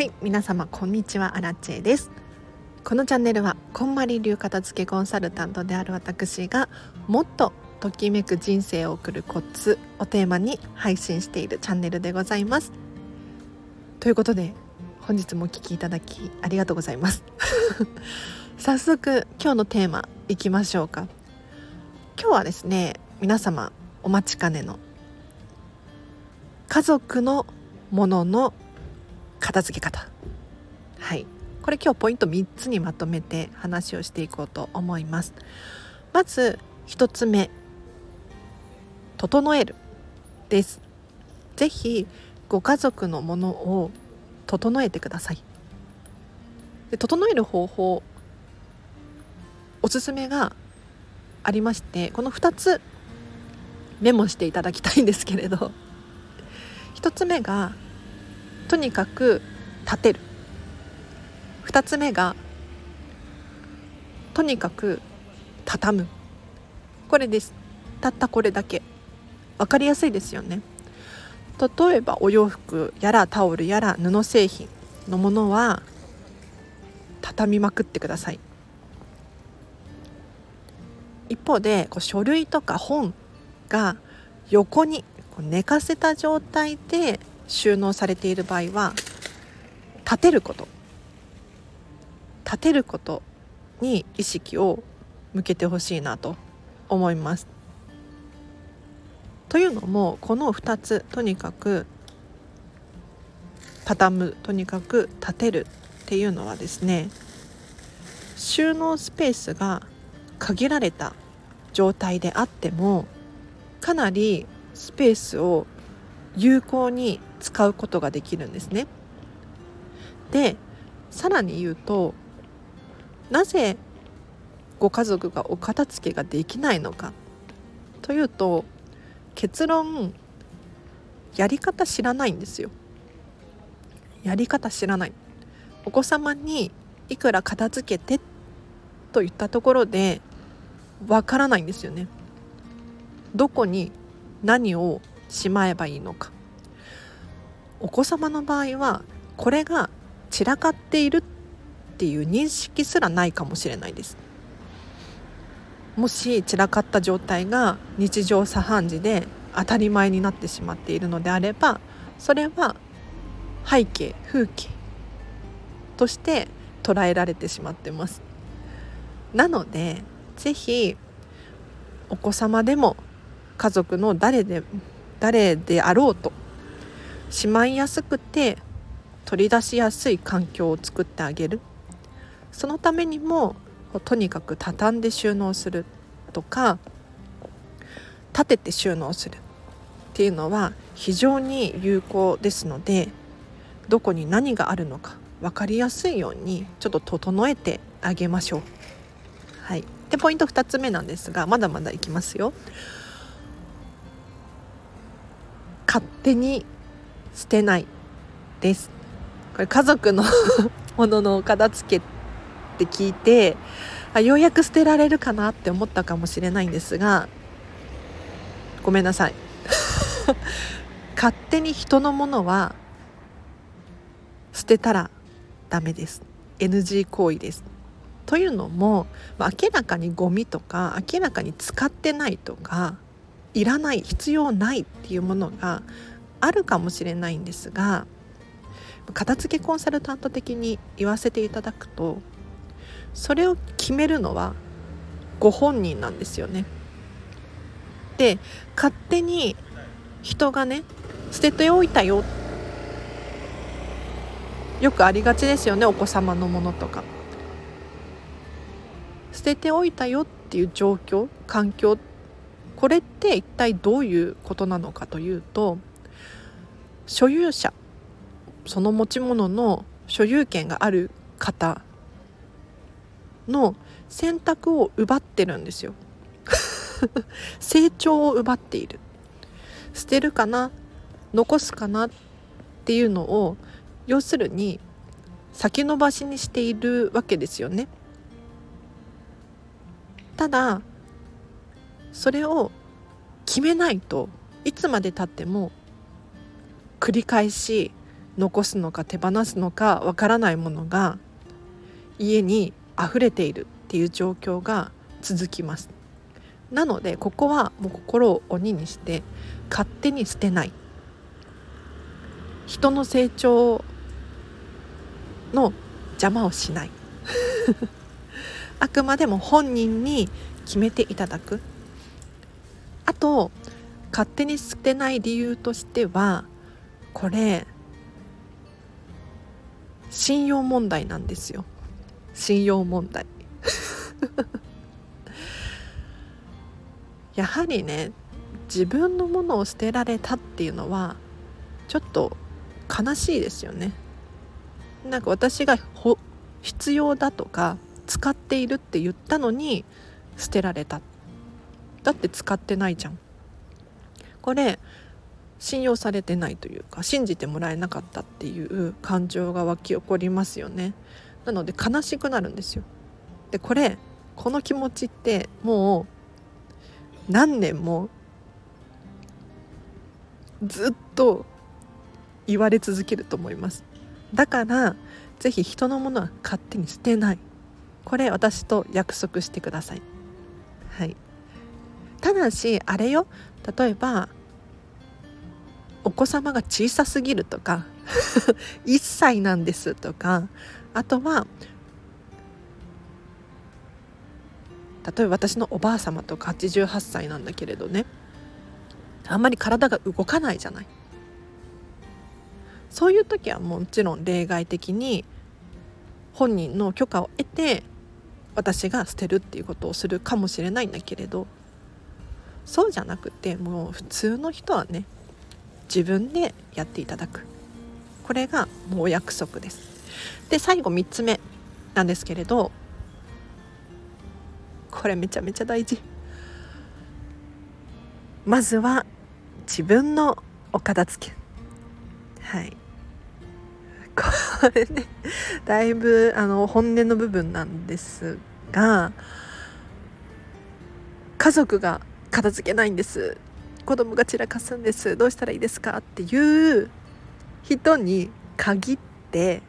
はい皆様こんにちはアラチェです。このチャンネルはこんまり流片付けコンサルタントである私がもっとときめく人生を送るコツをテーマに配信しているチャンネルでございます。ということで本日もお聴きいただきありがとうございます。早速今日のテーマいきましょうか。今日はですね皆様お待ちかねの家族のものの片付け方。はい。これ今日ポイント3つにまとめて話をしていこうと思います。まず1つ目。整える。です。ぜひご家族のものを整えてください。で整える方法おすすめがありましてこの2つメモしていただきたいんですけれど。1つ目がとにかく立てる。2つ目がとにかく畳む。これです。たったこれだけ。分かりやすいですよね。例えばお洋服やらタオルやら布製品のものは畳みまくってください。一方でこう書類とか本が横に寝かせた状態で収納されている場合は立てること立てることに意識を向けてほしいなと思います。というのもこの2つとにかく畳むとにかく立てるっていうのはですね収納スペースが限られた状態であってもかなりスペースを有効に使うことができるんですね。でさらに言うとなぜご家族がお片付けができないのかというと結論やり方知らないんですよ。やり方知らない。お子様にいくら片付けてと言ったところでわからないんですよね。どこに何をしまえばいいのかお子様の場合はこれが散らかっているっていう認識すらないかもしれないです。もし散らかった状態が日常茶飯事で当たり前になってしまっているのであればそれは背景風景として捉えられてしまってます。なので是非お子様でも家族の誰で誰であろうとしまいやすくて取り出しやすい環境を作ってあげるそのためにもとにかく畳んで収納するとか立てて収納するっていうのは非常に有効ですのでどこに何があるのか分かりやすいようにちょっと整えてあげましょう。はい、でポイント2つ目なんですがまだまだいきますよ。勝手に捨てないです。これ家族の ものの片付けって聞いてあようやく捨てられるかなって思ったかもしれないんですがごめんなさい。勝手に人のものは捨てたらダメです。NG 行為です。というのも、まあ、明らかにゴミとか明らかに使ってないとかいらない必要ないっていうものがあるかもしれないんですが片付けコンサルタント的に言わせていただくとそれを決めるのはご本人なんですよね。で勝手に人がね捨てておいたよよくありがちですよねお子様のものとか。捨てておいたよっていう状況環境これって一体どういうことなのかというと所有者その持ち物の所有権がある方の選択を奪ってるんですよ。成長を奪っている。捨てるかな残すかなっていうのを要するに先延ばしにしているわけですよね。ただそれを決めないといつまでたっても繰り返し残すのか手放すのかわからないものが家に溢れているっていう状況が続きます。なのでここはもう心を鬼にして勝手に捨てない。人の成長の邪魔をしない。あくまでも本人に決めていただく。あと勝手に捨てない理由としてはこれ信用問題なんですよ。信用問題。やはりね自分のものを捨てられたっていうのはちょっと悲しいですよね。なんか私がほ必要だとか使っているって言ったのに捨てられた。だって使ってないじゃん。これ信用されてないというか信じてもらえなかったっていう感情が湧き起こりますよね。なので悲しくなるんですよ。でこれこの気持ちってもう何年もずっと言われ続けると思います。だから是非人のものは勝手に捨てない。これ私と約束してください。はい。ただしあれよ。例えばお子様が小さすぎるとか 1歳なんですとかあとは例えば私のおばあ様とか88歳なんだけれどねあんまり体が動かないじゃない。そういう時はもちろん例外的に本人の許可を得て私が捨てるっていうことをするかもしれないんだけれどそうじゃなくてもう普通の人はね自分でやっていただく。これがもうお約束です。で最後3つ目なんですけれどこれめちゃめちゃ大事。まずは自分のお片付け。はい。これねだいぶあの本音の部分なんですが家族が片付けないんです。子供が散らかすんです。どうしたらいいですかっていう人に限って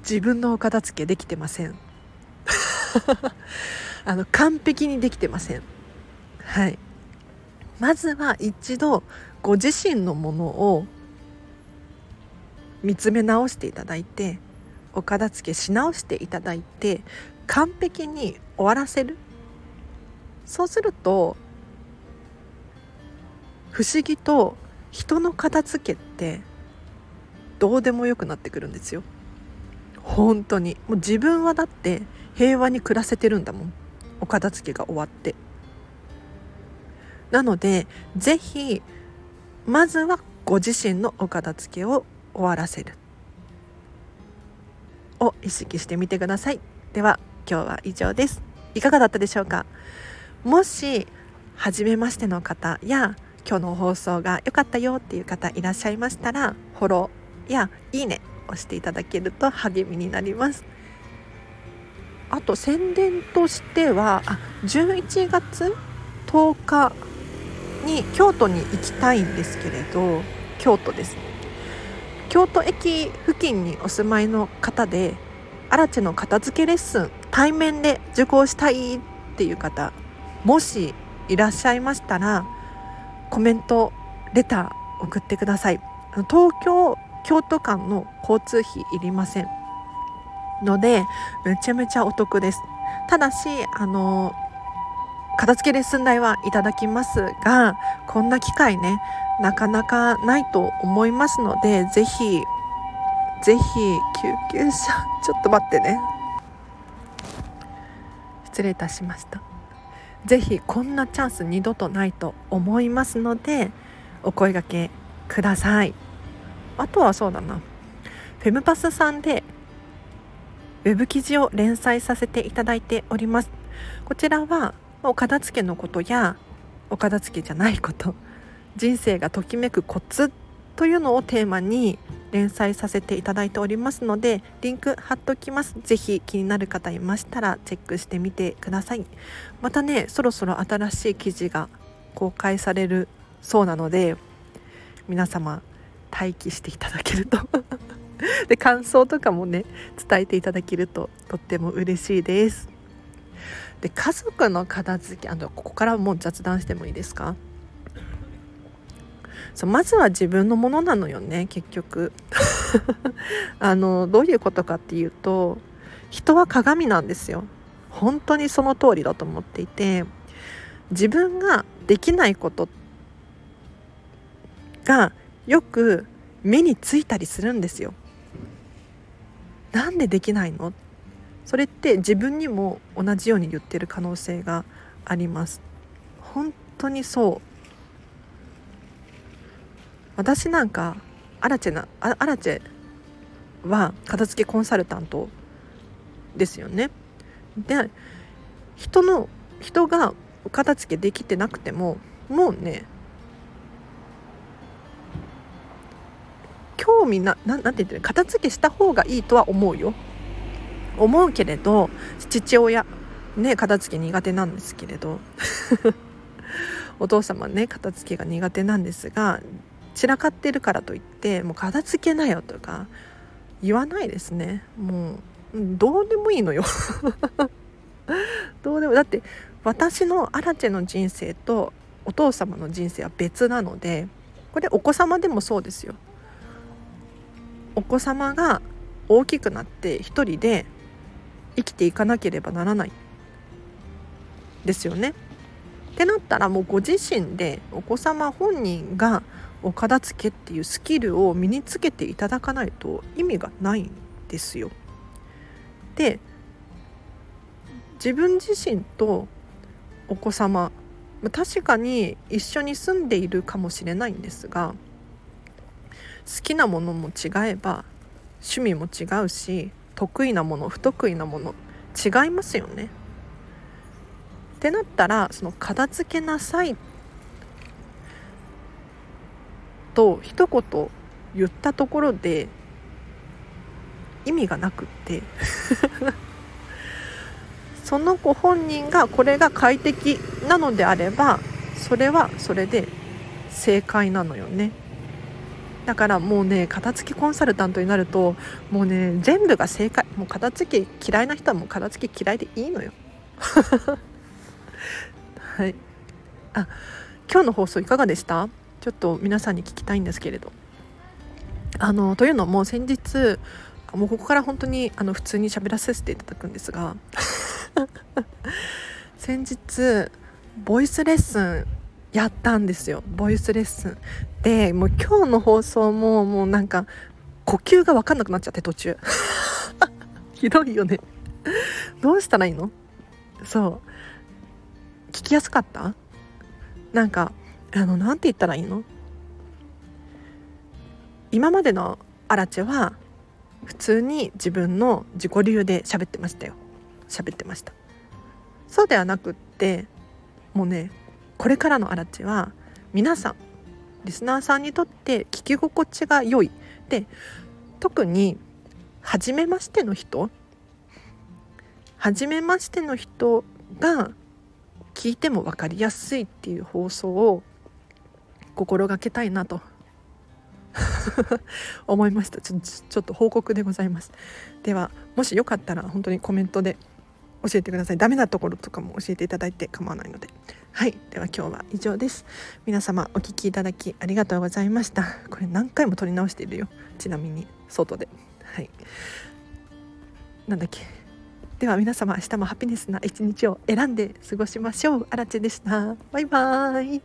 自分のお片付けできてません。あの完璧にできてません。はい。まずは一度ご自身のものを見つめ直していただいてお片付けし直していただいて完璧に終わらせる。そうすると不思議と人の片付けってどうでもよくなってくるんですよ。本当に。もう自分はだって平和に暮らせてるんだもん。お片付けが終わって。なので是非まずはご自身のお片付けを終わらせる。を意識してみてください。では今日は以上です。いかがだったでしょうか？もし初めましての方や今日の放送が良かったよっていう方いらっしゃいましたらフォローやいいね押していただけると励みになります。あと宣伝としてはあ11月10日に京都に行きたいんですけれど京都です京都駅付近にお住まいの方でアラチェの片付けレッスン対面で受講したいっていう方もしいらっしゃいましたらコメントレター送ってください。東京京都間の交通費いりませんのでめちゃめちゃお得です。ただしあの片付けレッスン代はいただきますがこんな機会ねなかなかないと思いますのでぜひぜひ救急車ちょっと待ってね。失礼いたしました。ぜひこんなチャンス二度とないと思いますのでお声がけください。あとはそうだな。フェムパスさんでウェブ記事を連載させていただいております。こちらはお片付けのことやお片付けじゃないこと人生がときめくコツというのをテーマに連載させていただいておりますのでリンク貼っておきます。ぜひ気になる方いましたらチェックしてみてください。またねそろそろ新しい記事が公開されるそうなので皆様待機していただけると。で感想とかもね伝えていただけるととっても嬉しいです。で家族の片付けあのここからもう雑談してもいいですか？そうまずは自分のものなのよね結局 あのどういうことかっていうと人は鏡なんですよ本当にその通りだと思っていて自分ができないことがよく目についたりするんですよ。なんでできないの？それって自分にも同じように言ってる可能性があります。本当にそう私なんかアラチェなアラチェは片付けコンサルタントですよね。で人の人が片付けできてなくてももうね興味なななんて言ってる片付けした方がいいとは思うよ。思うけれど父親ね片付け苦手なんですけれど。お父様ね片付けが苦手なんですが散らかってるからといってもう片付けなよとか言わないですね。もうどうでもいいのよ。どうでもだって私のアラチェの人生とお父様の人生は別なのでこれお子様でもそうですよ。お子様が大きくなって一人で生きていかなければならないですよね。ってなったらもうご自身でお子様本人がお片付けっていうスキルを身につけていただかないと意味がないんですよ。で自分自身とお子様確かに一緒に住んでいるかもしれないんですが好きなものも違えば趣味も違うし得意なもの不得意なもの違いますよね。ってなったらその片付けなさいと一言言ったところで意味がなくって。その子本人がこれが快適なのであればそれはそれで正解なのよね。だからもうね片付けコンサルタントになるともうね全部が正解。もう片付け嫌いな人はもう片付け嫌いでいいのよ。はい。あ今日の放送いかがでした？ちょっと皆さんに聞きたいんですけれど。あのというのも先日もうここから本当にあの普通に喋らせていただくんですが 先日ボイスレッスンやったんですよ。ボイスレッスン。でもう今日の放送ももうなんか呼吸が分かんなくなっちゃって途中。ひどいよね。どうしたらいいの？そう。聞きやすかった？なんかあのなんて言ったらいいの？今までのアラチェは普通に自分の自己流で喋ってましたよ。喋ってました。そうではなくってもうねこれからのアラチは皆さんリスナーさんにとって聞き心地が良い。で特に初めましての人初めましての人が聞いても分かりやすいっていう放送を心がけたいなと。思いました。ちょちょっと報告でございます。ではもしよかったら本当にコメントで教えてください。ダメなところとかも教えていただいて構わないので。はい。では今日は以上です。皆様お聴きいただきありがとうございました。これ何回も撮り直しているよ。ちなみに外で。はい。なんだっけ。では皆様明日もハピネスな一日を選んで過ごしましょう。あらちでした。バイバーイ。